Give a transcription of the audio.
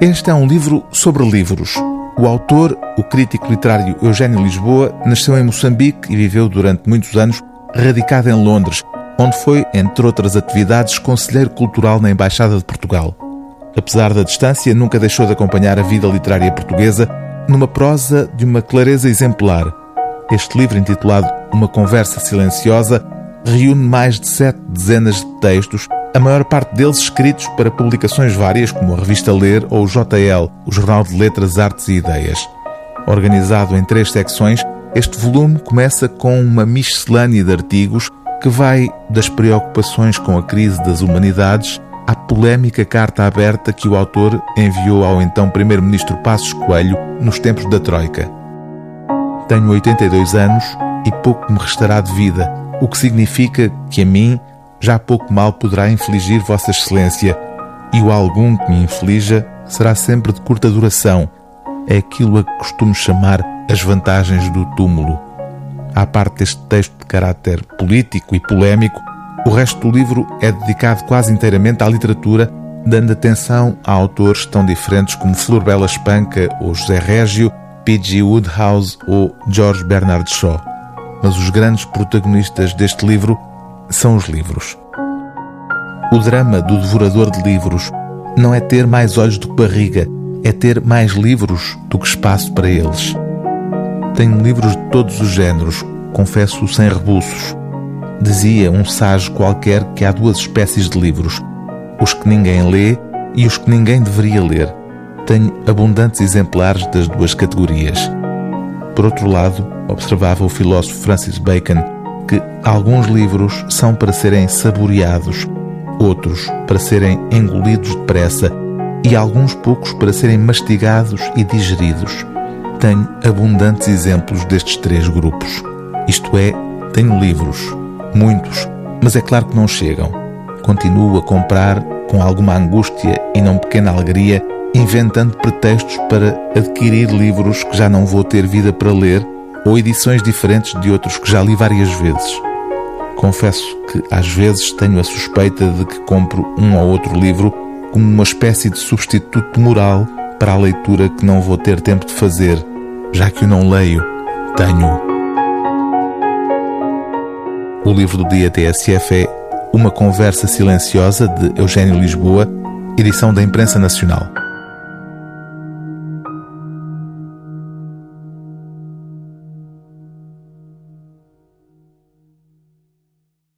Este é um livro sobre livros. O autor, o crítico literário Eugênio Lisboa, nasceu em Moçambique e viveu durante muitos anos radicado em Londres, onde foi, entre outras atividades, conselheiro cultural na Embaixada de Portugal. Apesar da distância, nunca deixou de acompanhar a vida literária portuguesa numa prosa de uma clareza exemplar. Este livro, intitulado Uma Conversa Silenciosa, reúne mais de sete dezenas de textos, a maior parte deles escritos para publicações várias, como a revista Ler ou o JL, o Jornal de Letras, Artes e Ideias. Organizado em três secções, este volume começa com uma miscelânea de artigos que vai das preocupações com a crise das humanidades à polémica carta aberta que o autor enviou ao então Primeiro-Ministro Passos Coelho nos tempos da Troika. Tenho 82 anos e pouco me restará de vida, o que significa que a mim já pouco mal poderá infligir Vossa Excelência, e o algum que me inflija será sempre de curta duração. É aquilo a que costumo chamar as vantagens do túmulo. À parte deste texto de caráter político e polémico, o resto do livro é dedicado quase inteiramente à literatura, dando atenção a autores tão diferentes como Flor Bela Espanca ou José Régio, P.G. Woodhouse ou George Bernard Shaw. Mas os grandes protagonistas deste livro são os livros. O drama do devorador de livros não é ter mais olhos do que barriga, é ter mais livros do que espaço para eles. Tenho livros de todos os géneros, confesso sem rebuços. Dizia um ságio qualquer que há duas espécies de livros: os que ninguém lê e os que ninguém deveria ler. Tenho abundantes exemplares das duas categorias. Por outro lado, observava o filósofo Francis Bacon que alguns livros são para serem saboreados, outros para serem engolidos depressa e alguns poucos para serem mastigados e digeridos. Tenho abundantes exemplos destes três grupos. Isto é, tenho livros, muitos, mas é claro que não chegam. Continuo a comprar com alguma angústia e não pequena alegria, inventando pretextos para adquirir livros que já não vou ter vida para ler ou edições diferentes de outros que já li várias vezes. Confesso que às vezes tenho a suspeita de que compro um ou outro livro como uma espécie de substituto moral para a leitura que não vou ter tempo de fazer, já que o não leio, tenho. O livro do dia TSF é Uma Conversa Silenciosa de Eugênio Lisboa, edição da Imprensa Nacional.